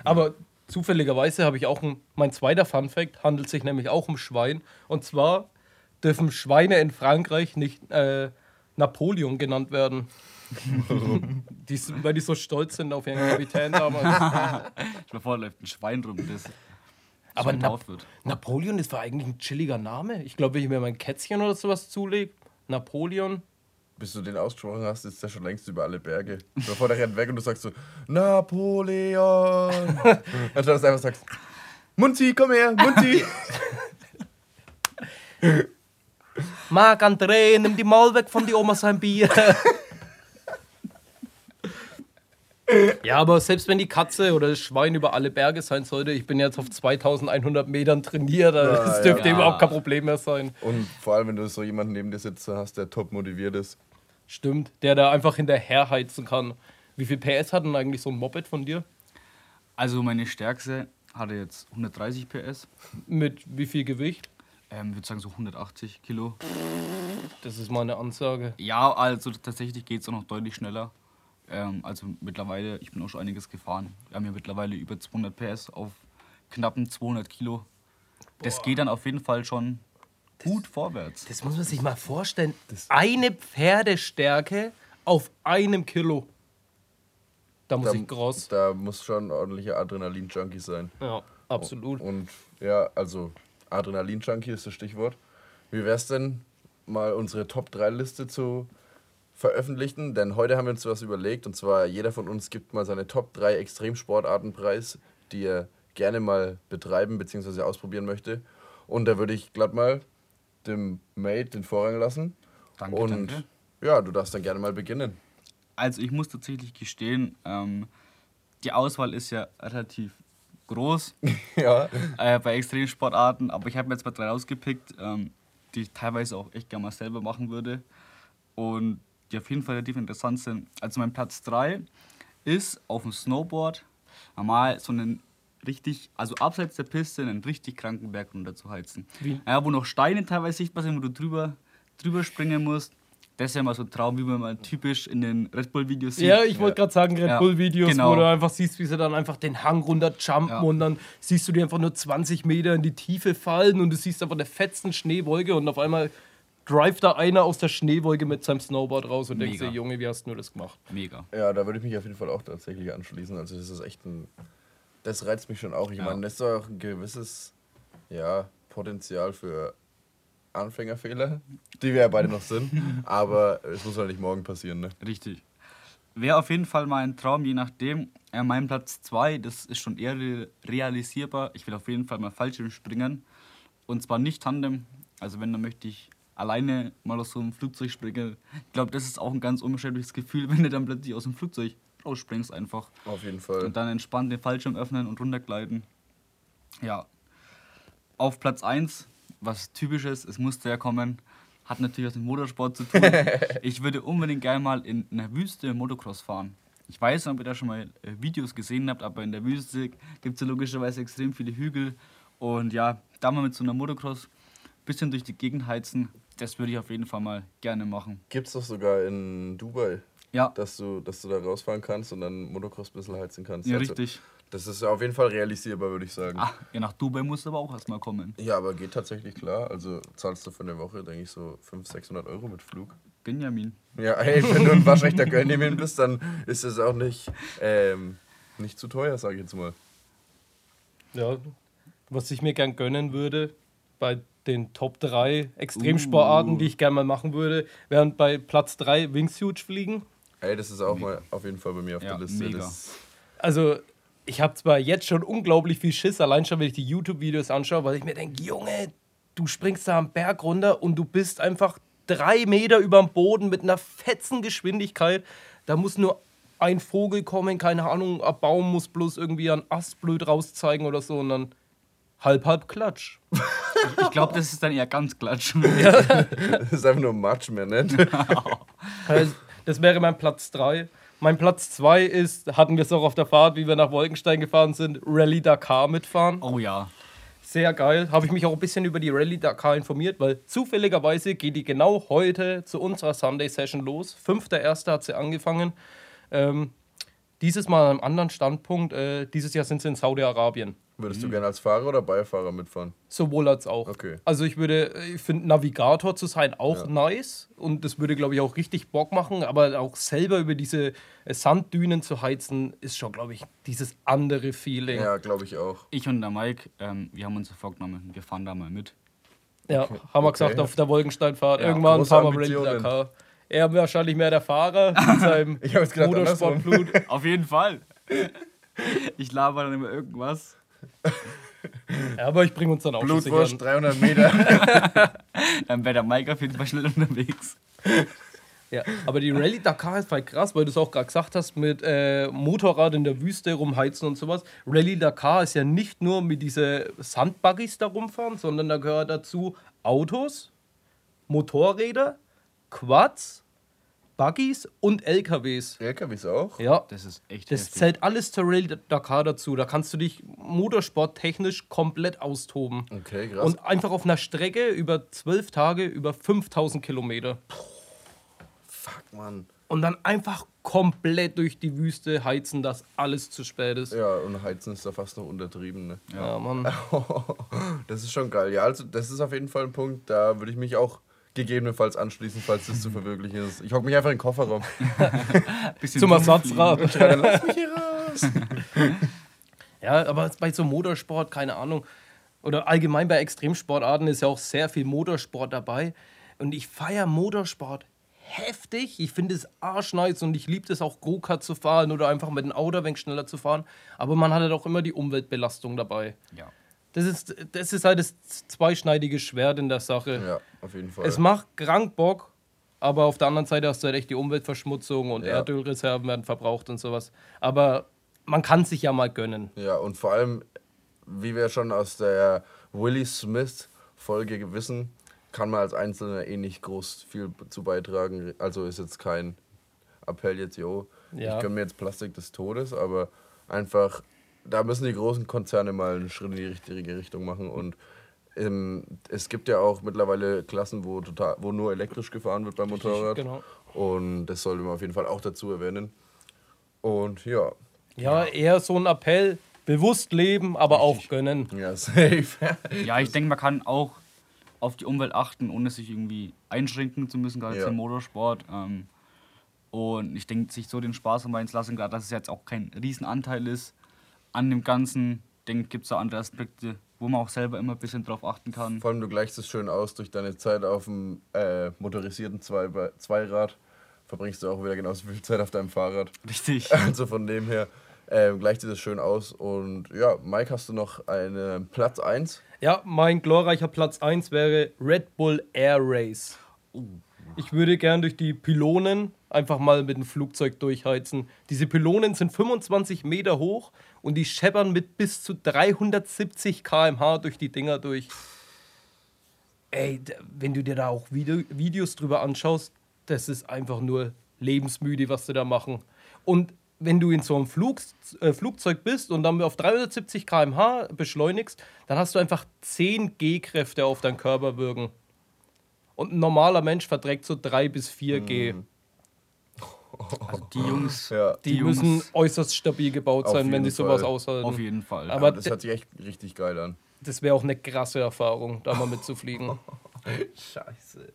Aber zufälligerweise habe ich auch ein, mein zweiter Fun-Fact, handelt sich nämlich auch um Schwein. Und zwar dürfen Schweine in Frankreich nicht äh, Napoleon genannt werden. die, weil die so stolz sind auf ihren Kapitän damals. Ich mir vor, da läuft ein Schwein rum, das Aber Na wird. Napoleon, das war eigentlich ein chilliger Name. Ich glaube, wenn ich mir mein Kätzchen oder sowas zulege, Napoleon. Bis du den ausgesprochen hast, ist der schon längst über alle Berge. Bevor der rennt weg und du sagst so, Napoleon. Anstatt dass du einfach sagst, Munzi, komm her, Munzi. Marc-André, nimm die Maul weg von die Oma sein Bier. Ja, aber selbst wenn die Katze oder das Schwein über alle Berge sein sollte, ich bin jetzt auf 2100 Metern trainiert, also Ja, das dürfte ja. überhaupt kein Problem mehr sein. Und vor allem, wenn du so jemanden neben dir sitzen hast, der top motiviert ist. Stimmt, der da einfach hinterher heizen kann. Wie viel PS hat denn eigentlich so ein Moped von dir? Also meine stärkste hatte jetzt 130 PS. Mit wie viel Gewicht? Ähm, würde sagen so 180 Kilo. Das ist mal eine Ansage. Ja, also tatsächlich geht es auch noch deutlich schneller. Ähm, also mittlerweile, ich bin auch schon einiges gefahren. Wir haben ja mittlerweile über 200 PS auf knappen 200 Kilo. Das geht dann auf jeden Fall schon gut vorwärts. Das muss man sich mal vorstellen. Eine Pferdestärke auf einem Kilo. Da muss Da, ich groß. da muss schon ein ordentlicher Adrenalin-Junkie sein. Ja, absolut. Und ja, also Adrenalin-Junkie ist das Stichwort. Wie wär's denn, mal unsere Top-3-Liste zu veröffentlichen? Denn heute haben wir uns was überlegt und zwar jeder von uns gibt mal seine Top 3 Extremsportarten preis, die er gerne mal betreiben bzw. ausprobieren möchte. Und da würde ich glatt mal dem Mate den Vorrang lassen. Danke, und danke. ja, du darfst dann gerne mal beginnen. Also ich muss tatsächlich gestehen, ähm, die Auswahl ist ja relativ groß Ja. äh, bei Extremsportarten, aber ich habe mir jetzt mal drei rausgepickt, ähm, die ich teilweise auch echt gerne mal selber machen würde und die auf jeden Fall relativ interessant sind. Also mein Platz 3 ist auf dem Snowboard normal so einen richtig, also abseits der Piste einen richtig kranken Berg runter zu heizen. Wie? Ja, wo noch Steine teilweise sichtbar sind, wo du drüber, drüber springen musst. Das ist ja mal so ein Traum, wie man mal typisch in den Red Bull-Videos sieht. Ja, ich wollte gerade sagen, Red Ja, Bull-Videos, genau. wo du einfach siehst, wie sie dann einfach den Hang runterjumpen Ja. und dann siehst du die einfach nur 20 Meter in die Tiefe fallen und du siehst einfach eine fetzen Schneewolke und auf einmal drivet da einer aus der Schneewolke mit seinem Snowboard raus und denkst dir, Junge, wie hast du das gemacht? Mega. Ja, da würde ich mich auf jeden Fall auch tatsächlich anschließen. Also das ist echt ein. Das reizt mich schon auch. Ich Ja. meine, das ist auch ein gewisses ja, Potenzial für Anfängerfehler, die wir ja beide noch sind. Aber es muss halt nicht morgen passieren, ne? Richtig. Wäre auf jeden Fall mein Traum, je nachdem. Äh, mein Platz 2, das ist schon eher re- realisierbar. Ich will auf jeden Fall mal Fallschirm springen. Und zwar nicht Tandem. Also wenn, dann möchte ich alleine mal aus so einem Flugzeug springen. Ich glaube, das ist auch ein ganz unbeschreibliches Gefühl, wenn du dann plötzlich aus dem Flugzeug rausspringst einfach. Auf jeden Fall. Und dann entspannt den Fallschirm öffnen und runtergleiten. Ja. Auf Platz 1, was typisches, es musste ja kommen, hat natürlich was mit Motorsport zu tun. ich würde unbedingt gerne mal in einer Wüste Motocross fahren. Ich weiß nicht, ob ihr da schon mal äh, Videos gesehen habt, aber in der Wüste gibt es ja logischerweise extrem viele Hügel. Und ja, da mal mit so einer Motocross ein bisschen durch die Gegend heizen, das würde ich auf jeden Fall mal gerne machen. Gibt es doch sogar in Dubai, Ja, dass du, dass du da rausfahren kannst und dann Motocross ein bisschen heizen kannst. ja Also, richtig. Das ist auf jeden Fall realisierbar, würde ich sagen. Ah, ja, nach Dubai muss aber auch erstmal kommen. Ja, aber geht tatsächlich klar. Also zahlst du für eine Woche, denke ich, so 500, 600 Euro mit Flug. Benjamin. Ja, hey, wenn du ein waschechter Köln bist, dann ist es auch nicht, ähm, nicht zu teuer, sage ich jetzt mal. Ja, was ich mir gern gönnen würde bei den Top 3 Extremsportarten, Uh. die ich gern mal machen würde, wären bei Platz 3 Wingsuit fliegen. Ey, das ist auch mal auf jeden Fall bei mir auf Ja, der Liste. mega. Das, Also, ich habe zwar jetzt schon unglaublich viel Schiss, allein schon, wenn ich die YouTube-Videos anschaue, weil ich mir denke, Junge, du springst da am Berg runter und du bist einfach drei Meter über dem Boden mit einer fetzen Geschwindigkeit. Da muss nur ein Vogel kommen, keine Ahnung, ein Baum muss bloß irgendwie einen Ast blöd rauszeigen oder so und dann halb, halb Klatsch. Ich glaube, das ist dann eher ganz klatsch. das ist einfach nur Matsch mehr, ne? Also, Das wäre mein Platz 3. Mein Platz 2 ist, hatten wir es auch auf der Fahrt, wie wir nach Wolkenstein gefahren sind, Rallye Dakar mitfahren. Oh ja. Sehr geil. Habe ich mich auch ein bisschen über die Rallye Dakar informiert, weil zufälligerweise geht die genau heute zu unserer Sunday Session los. 5.1. hat sie angefangen. Ähm, dieses Mal an einem anderen Standpunkt. Äh, dieses Jahr sind sie in Saudi-Arabien. Würdest du gerne als Fahrer oder Beifahrer mitfahren? Sowohl als auch. Okay. Also ich würde, ich finde Navigator zu sein auch Ja. nice und das würde, glaube ich, auch richtig Bock machen, aber auch selber über diese äh, Sanddünen zu heizen, ist schon, glaube ich, dieses andere Feeling. Ja, glaube ich auch. Ich und der Mike, ähm, wir haben uns vorgenommen, wir fahren da mal mit. Ja, haben wir gesagt Okay. auf der Wolkensteinfahrt. Ja, Irgendwann fahren wir Ambitionen. Dakar. Er wahrscheinlich mehr der Fahrer mit seinem Motorsportblut. Auf jeden Fall. Ich laber dann immer irgendwas. Ja, aber ich bringe uns dann auch schon Blutwurst, sicher 300 Meter. Dann wäre der Mike auf jeden Fall schnell unterwegs. Ja, aber die Rallye Dakar ist voll krass, weil du es auch gerade gesagt hast, mit äh, Motorrad in der Wüste rumheizen und sowas. Rallye Dakar ist ja nicht nur mit diese Sandbuggies da rumfahren, sondern da gehört dazu Autos, Motorräder, Quads, Buggies und LKWs. LKWs auch? Ja, Das ist echt Das heftig. zählt alles zur Rallye Dakar dazu. Da kannst du dich motorsporttechnisch komplett austoben. Okay, krass. Und einfach auf einer Strecke über zwölf Tage über 5000 Kilometer. Fuck, Mann. Und dann einfach komplett durch die Wüste heizen, dass alles zu spät ist. Ja, und Heizen ist da fast noch untertrieben, ne? Ja, Mann. Das ist schon geil. Ja, also das ist auf jeden Fall ein Punkt, da würde ich mich auch gegebenenfalls anschließen, falls das zu verwirklichen ist. Ich hocke mich einfach in den Kofferraum. Zum Ersatzrad. Lass mich hier raus. Ja, aber bei so Motorsport, keine Ahnung. Oder allgemein bei Extremsportarten ist ja auch sehr viel Motorsport dabei. Und ich feiere Motorsport heftig. Ich finde es arschnice und ich liebe es auch Go-Kart zu fahren oder einfach mit dem Auto ein wenig schneller zu fahren. Aber man hat halt auch immer die Umweltbelastung dabei. Ja. Das ist, das ist halt das zweischneidige Schwert in der Sache. Ja, auf jeden Fall. Es macht krank Bock, aber auf der anderen Seite hast du halt echt die Umweltverschmutzung und Ja. Erdölreserven werden verbraucht und sowas. Aber man kann sich ja mal gönnen. Ja, und vor allem, wie wir schon aus der Willie Smith Folge wissen, kann man als Einzelner eh nicht groß viel zu beitragen. Also ist jetzt kein Appell jetzt, yo, Ja. ich gönne mir jetzt Plastik des Todes, aber einfach, da müssen die großen Konzerne mal einen Schritt in die richtige Richtung machen und ähm, es gibt ja auch mittlerweile Klassen, wo, total, wo nur elektrisch gefahren wird beim Motorrad. genau. Und das sollte man auf jeden Fall auch dazu erwähnen. Und ja, Ja, eher so ein Appell, bewusst leben, aber auch gönnen. ja, safe. Ja, ich denke, man kann auch auf die Umwelt achten, ohne sich irgendwie einschränken zu müssen, gerade Ja. im Motorsport. Ähm, und ich denke, sich so den Spaß mal ins lassen, gerade dass es jetzt auch kein Riesenanteil ist an dem Ganzen. Ich denke, gibt es da andere Aspekte, wo man auch selber immer ein bisschen drauf achten kann. Vor allem, du gleichst es schön aus durch deine Zeit auf dem äh, motorisierten Zwei Zweirad. Verbringst du auch wieder genauso viel Zeit auf deinem Fahrrad. Richtig. Also von dem her äh, gleicht dir das schön aus. Und ja, Mike, hast du noch einen Platz 1? Ja, mein glorreicher Platz 1 wäre Red Bull Air Race. Ich würde gern durch die Pylonen einfach mal mit dem Flugzeug durchheizen. Diese Pylonen sind 25 Meter hoch und die scheppern mit bis zu 370 km/h durch die Dinger durch. Ey, wenn du dir da auch Video Videos drüber anschaust, das ist einfach nur lebensmüde, was sie da machen. Und wenn du in so einem Flug, äh, Flugzeug bist und dann auf 370 km/h beschleunigst, dann hast du einfach 10 G-Kräfte auf deinen Körper wirken. Und ein normaler Mensch verträgt so 3 bis 4 G. Also die Jungs, Ja. Die, Jungs- müssen äußerst stabil gebaut sein, wenn die sowas Fall. aushalten. auf jeden Fall. Aber das d- hört sich echt richtig geil an. das wäre auch eine krasse Erfahrung, da mal mitzufliegen. Scheiße.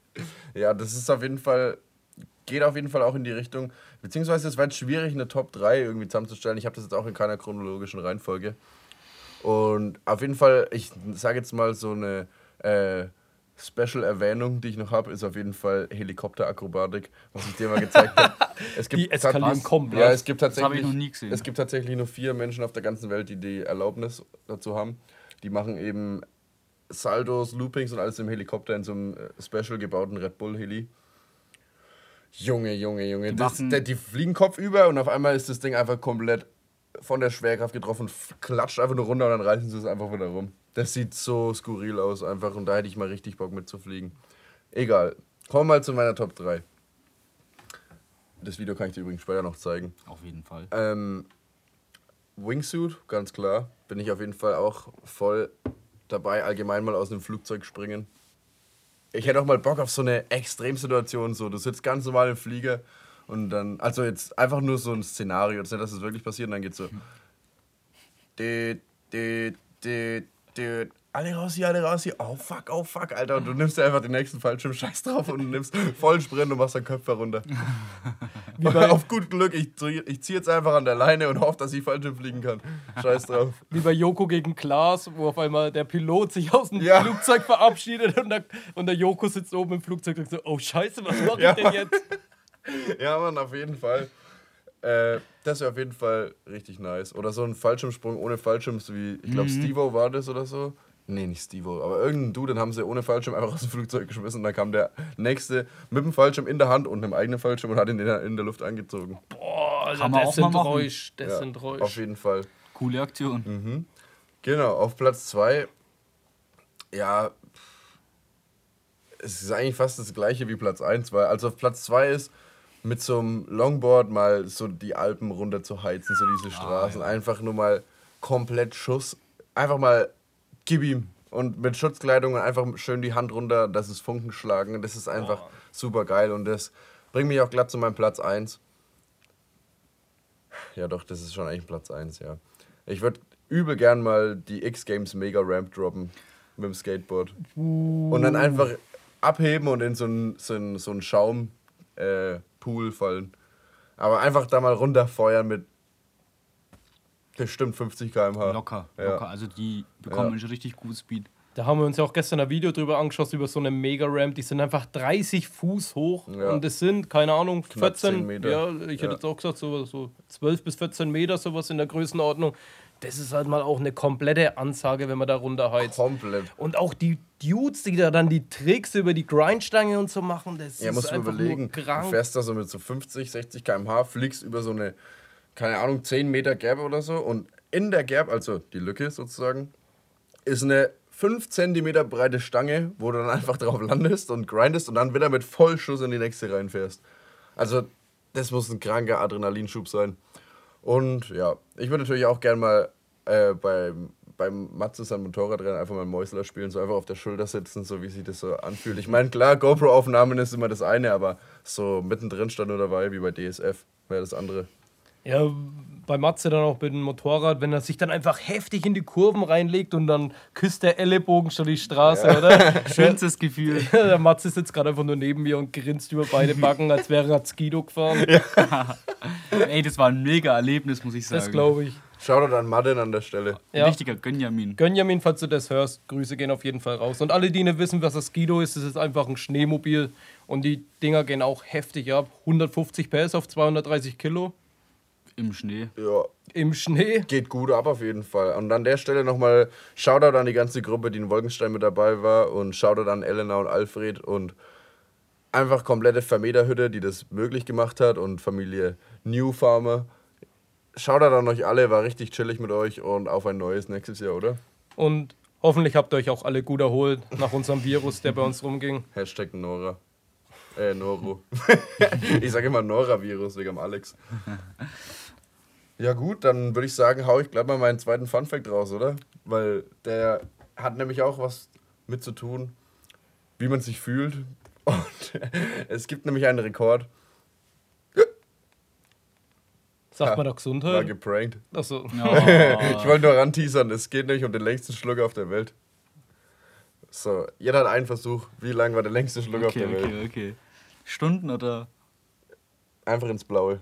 Ja, das ist auf jeden Fall, geht auf jeden Fall auch in die Richtung, beziehungsweise es war jetzt schwierig, eine Top 3 irgendwie zusammenzustellen. Ich habe das jetzt auch in keiner chronologischen Reihenfolge. Und auf jeden Fall, ich sage jetzt mal so eine äh, Special-Erwähnung, die ich noch habe, ist auf jeden Fall Helikopterakrobatik, was ich dir mal gezeigt habe. Es Die eskalieren komplett. Ja, es gibt Das habe ich tatsächlich, noch nie gesehen. es gibt tatsächlich nur vier Menschen auf der ganzen Welt, die die Erlaubnis dazu haben. Die machen eben Saldos, Loopings und alles im Helikopter in so einem äh, special gebauten Red Bull Heli. Junge, Junge, Junge. Die Das, der, die fliegen kopfüber und auf einmal ist das Ding einfach komplett von der Schwerkraft getroffen, klatscht einfach nur runter und dann reißen sie es einfach wieder rum. Das sieht so skurril aus einfach und da hätte ich mal richtig Bock mitzufliegen. Egal. Kommen wir mal zu meiner Top 3. Das Video kann ich dir übrigens später noch zeigen. auf jeden Fall. Ähm, Wingsuit, ganz klar. Bin ich auf jeden Fall auch voll dabei, allgemein mal aus einem Flugzeug springen. Ich hätte auch mal Bock auf so eine Extremsituation. So, du sitzt ganz normal im Flieger und dann, also jetzt einfach nur so ein Szenario, jetzt nicht, dass es wirklich passiert, und dann geht's so. Dü, dü, dü, dü. Alle raus hier, alle raus hier. Oh fuck, oh fuck, Alter. Und du nimmst dir einfach den nächsten Fallschirm Scheiß drauf und nimmst voll Sprint und machst deinen Köpfer runter. Auf gut Glück, ich, zieh- ich ziehe jetzt einfach an der Leine und hoffe, dass ich Fallschirm fliegen kann. Scheiß drauf. Wie bei Joko gegen Klaas, wo auf einmal der Pilot sich aus dem Ja. Flugzeug verabschiedet und der, und der Joko sitzt oben im Flugzeug und sagt so, oh scheiße, was mache Ja. ich denn jetzt? Ja, Mann, auf jeden Fall. Äh, das wäre auf jeden Fall richtig nice. Oder so ein Fallschirmsprung ohne Fallschirm, so wie, ich glaube, Stevo war das oder so. Nee, nicht Stevo, aber irgendein Dude, den haben sie ohne Fallschirm einfach aus dem Flugzeug geschmissen. Und dann kam der nächste mit dem Fallschirm in der Hand und einem eigenen Fallschirm und hat ihn in der, in der Luft angezogen. Boah, Alter, Kann man das auch sind. Räusch, das Ja, sind Räusch. Auf jeden Fall. Coole Aktion. Genau, auf Platz 2. Ja, es ist eigentlich fast das gleiche wie Platz 1, weil also auf Platz 2 ist mit so einem Longboard mal so die Alpen runter zu heizen, so diese Straßen. Einfach nur mal komplett Schuss. Einfach mal gib ihm. Und mit Schutzkleidung und einfach schön die Hand runter, dass es Funken schlagen. Das ist einfach super geil und das bringt mich auch glatt zu meinem Platz 1. Ja, doch, das ist schon eigentlich Platz 1, ja. Ich würde übel gern mal die X-Games Mega Ramp droppen mit dem Skateboard. Und dann einfach abheben und in so einen so so einen Schaumpool äh, Pool fallen. Aber einfach da mal runterfeuern mit bestimmt 50 km/h. Locker, Ja. locker. Also die bekommen einen richtig guten Speed. Da haben wir uns ja auch gestern ein Video drüber angeschaut, über so eine Mega-Ramp. Die sind einfach 30 Fuß hoch. Ja. Und das sind, keine Ahnung, Knapp 14 10 Meter. Ja, ich hätte Ja. jetzt auch gesagt, so, so 12 bis 14 Meter, sowas in der Größenordnung. Das ist halt mal auch eine komplette Ansage, wenn man da runterheizt. Komplett. Und auch die Dudes, die da dann die Tricks über die Grindstange und so machen, das Ja, ist musst du einfach überlegen, nur du krank. fährst da so mit so 50, 60 km/h, fliegst über so eine, keine Ahnung, 10 Meter Gap oder so und in der Gap, also die Lücke sozusagen, ist eine 5 cm breite Stange, wo du dann einfach drauf landest und grindest und dann wieder mit Vollschuss in die nächste reinfährst. Also, das muss ein kranker Adrenalinschub sein. Und ja, ich würde natürlich auch gerne mal äh, beim, beim Matze sein Motorradrennen einfach mal Mäusler spielen, so einfach auf der Schulter sitzen, so wie sich das so anfühlt. Ich meine, klar, GoPro-Aufnahmen ist immer das eine, aber so mittendrin stand nur dabei, wie bei DSF, wäre das andere. Ja, bei Matze dann auch mit dem Motorrad, wenn er sich dann einfach heftig in die Kurven reinlegt und dann küsst der Ellenbogen schon die Straße, oder? Schönstes Gefühl. der Matze sitzt gerade einfach nur neben mir und grinst über beide Backen, als wäre er Skido gefahren. Ey, das war ein mega Erlebnis, muss ich sagen. Das glaube ich. Shoutout an Madden an der Stelle. Ein Ja. richtiger Gönjamin. Gönjamin, falls du das hörst, Grüße gehen auf jeden Fall raus. Und alle, die nicht wissen, was das Skido ist, das ist einfach ein Schneemobil. Und die Dinger gehen auch heftig ab. 150 PS auf 230 Kilo Im Schnee. Ja, im Schnee. geht gut ab auf jeden Fall. Und an der Stelle nochmal Shoutout an die ganze Gruppe, die in Wolkenstein mit dabei war und Shoutout an Elena und Alfred und einfach komplette Vermeterhütte, die das möglich gemacht hat und Familie New Farmer. Shoutout an euch alle, war richtig chillig mit euch und auf ein neues nächstes Jahr, oder? Und hoffentlich habt ihr euch auch alle gut erholt nach unserem Virus, der bei uns rumging. Hashtag Nora. Äh, Noro. ich sage immer Nora-Virus wegen dem Alex. Ja gut, dann würde ich sagen, hau ich gleich mal meinen zweiten Funfact raus, oder? Weil der hat nämlich auch was mit zu tun, wie man sich fühlt. Und es gibt nämlich einen Rekord. Sagt Ja, man doch War Gesundheit. geprankt. Achso. Ich wollte nur ranteasern, es geht nämlich um den längsten Schluck auf der Welt. So, jeder hat einen Versuch. Wie lang war der längste Schluck auf Okay, der Welt? okay, okay. Stunden oder Einfach ins Blaue.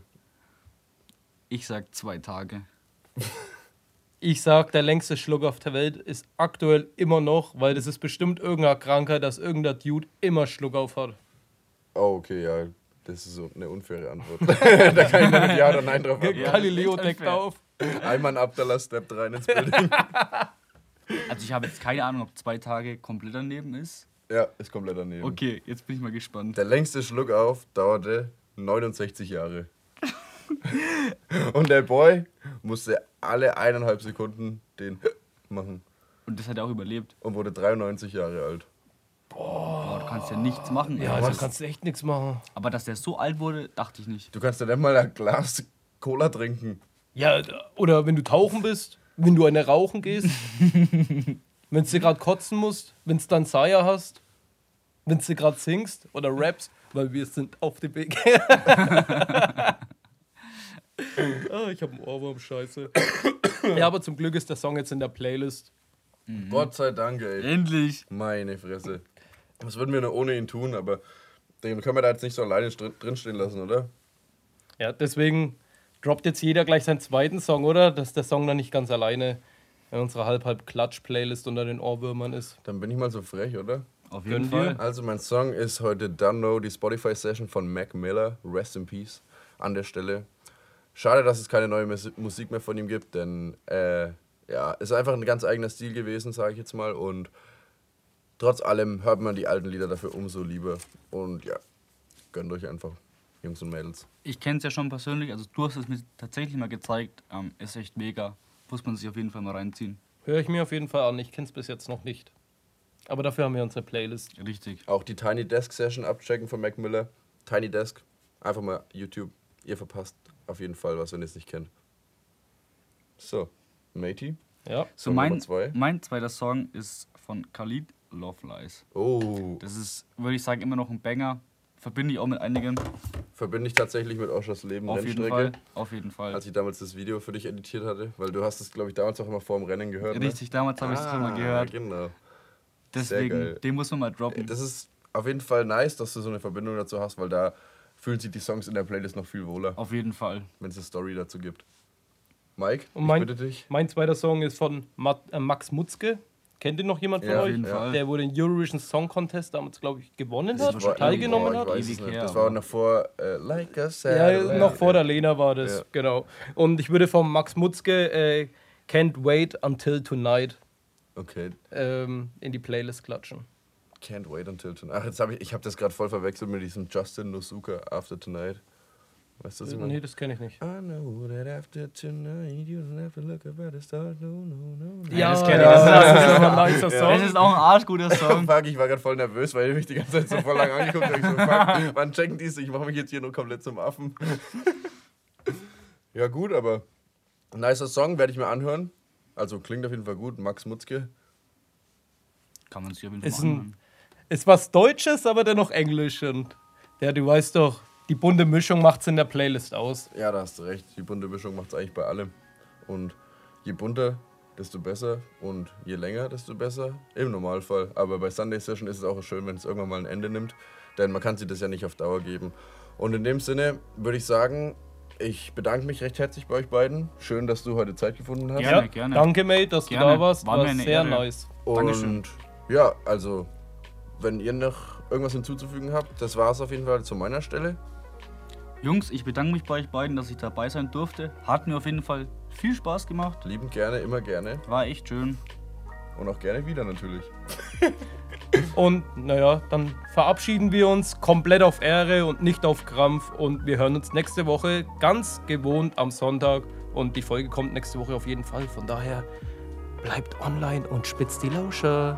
Ich sag zwei Tage. Ich sag, der längste Schluck auf der Welt ist aktuell immer noch, weil das ist bestimmt irgendeine Krankheit, dass irgendein Dude immer Schluck auf hat. Oh, okay, ja. Das ist so eine unfaire Antwort. da kann ich nur mit Ja oder Nein drauf antworten. Galileo deckt auf. Ayman Abdallah steppt rein ins Building. Also ich habe jetzt keine Ahnung, ob zwei Tage komplett daneben ist. ja, ist komplett daneben. Okay, jetzt bin ich mal gespannt. Der längste Schluck auf dauerte 69 Jahre. Und der Boy musste alle eineinhalb Sekunden den machen Und das hat er auch überlebt. und wurde 93 Jahre alt. Boah, du kannst ja nichts machen. Ja, ey. also kannst du echt nichts machen. Aber dass der so alt wurde, dachte ich nicht. Du kannst ja nicht mal ein Glas Cola trinken. Ja, oder wenn du tauchen bist, wenn du eine rauchen gehst, wenn du gerade kotzen musst, wenn du dann Saya hast, wenn du gerade singst oder rappst, weil wir sind auf dem Weg. ah, ich habe einen Ohrwurm, scheiße. ja, aber zum Glück ist der Song jetzt in der Playlist. Gott sei Dank, ey. Endlich. Meine Fresse. Was würden wir nur ohne ihn tun, aber den können wir da jetzt nicht so alleine drin- drinstehen lassen, oder? Ja, deswegen droppt jetzt jeder gleich seinen zweiten Song, oder? Dass der Song dann nicht ganz alleine in unserer Halb-Halb-Klatsch-Playlist unter den Ohrwürmern ist. Dann bin ich mal so frech, oder? Auf jeden. Fall. Also mein Song ist heute Done Know, die Spotify-Session von Mac Miller. Rest in Peace an der Stelle. Schade, dass es keine neue Mus- Musik mehr von ihm gibt, denn äh, ja, ist einfach ein ganz eigener Stil gewesen, sage ich jetzt mal. Und trotz allem hört man die alten Lieder dafür umso lieber. Und ja, gönnt euch einfach, Jungs und Mädels. Ich kenne es ja schon persönlich, also du hast es mir tatsächlich mal gezeigt. Ähm, ist echt mega. Muss man sich auf jeden Fall mal reinziehen. Höre ich mir auf jeden Fall an. Ich kenne es bis jetzt noch nicht. Aber dafür haben wir unsere Playlist. Richtig. Auch die Tiny Desk Session abchecken von Mac Miller. Tiny Desk, einfach mal YouTube. Ihr verpasst auf jeden Fall was, wenn ihr es nicht kennt. So, Matey. Ja. So mein, zwei. mein zweiter Song ist von Khalid, Love Lies. Oh, Das ist, würde ich sagen, immer noch ein Banger. Verbinde ich auch mit einigen. verbinde ich tatsächlich mit Oschers Leben Auf jeden Rennstrecke. Fall. Auf jeden Fall. Als ich damals das Video für dich editiert hatte, weil du hast es, glaube ich, damals auch immer vor dem Rennen gehört. Richtig, damals habe ich es ne? mal gehört. Genau. Deswegen, geil. den muss man mal droppen. Das ist auf jeden Fall nice, dass du so eine Verbindung dazu hast, weil da fühlen sich die Songs in der Playlist noch viel wohler, Auf jeden Fall. wenn es eine Story dazu gibt. Mike, Und mein, ich bitte dich. mein zweiter Song ist von Mat, äh, Max Mutzke. Kennt ihr noch jemand von Ja, auf euch? jeden ja. Fall. Der, wo den Eurovision Song Contest damals, glaube ich, gewonnen hat, Das war- teilgenommen hat. Her, Das war noch vor äh, Like a Ja, Satellite. noch vor der Lena war das, Ja. genau. Und ich würde von Max Mutzke äh, Can't Wait Until Tonight Okay, ähm, in die Playlist klatschen. Can't wait until tonight. Ach, jetzt habe ich, ich habe das gerade voll verwechselt mit diesem Justin Nosuka After Tonight. Weißt du, was ich meine? Nee, das kenne ich nicht. I know that after tonight you don't have to look about the stars, no, no, no. no. Ja, das kenn ich. Ja, Das das ist ein nicer Das ist auch ein arschguter Song. Fuck, ich war gerade voll nervös, weil ich mich die ganze Zeit so voll lang angeguckt habe. Ich so, fuck, wann checken die Ich mache mich jetzt hier nur komplett zum Affen. ja, gut, aber ein nicer Song werde ich mir anhören. Also klingt auf jeden Fall gut. Max Mutzke. Kann man sich auf jeden Fall anhören. Ist was Deutsches, aber dennoch Englisch. Und ja, du weißt doch, die bunte Mischung macht's in der Playlist aus. Ja, da hast du recht. Die bunte Mischung macht es eigentlich bei allem. Und je bunter, desto besser. Und je länger, desto besser. Im Normalfall. Aber bei Sunday Session ist es auch schön, wenn es irgendwann mal ein Ende nimmt. Denn man kann sich das ja nicht auf Dauer geben. Und in dem Sinne würde ich sagen, ich bedanke mich recht herzlich bei euch beiden. Schön, dass du heute Zeit gefunden hast. Gerne, ja, gerne. Danke, Mate, dass Gerne. du da warst. War War, mir eine sehr Ehre. nice. Dankeschön. Und ja, also, wenn ihr noch irgendwas hinzuzufügen habt, das war es auf jeden Fall zu meiner Stelle. Jungs, ich bedanke mich bei euch beiden, dass ich dabei sein durfte. Hat mir auf jeden Fall viel Spaß gemacht. Liebend gerne, immer gerne. War echt schön. Und auch gerne wieder natürlich. Und naja, dann verabschieden wir uns komplett auf Ehre und nicht auf Krampf. Und wir hören uns nächste Woche ganz gewohnt am Sonntag. Und die Folge kommt nächste Woche auf jeden Fall. Von daher bleibt online und spitzt die Lauscher.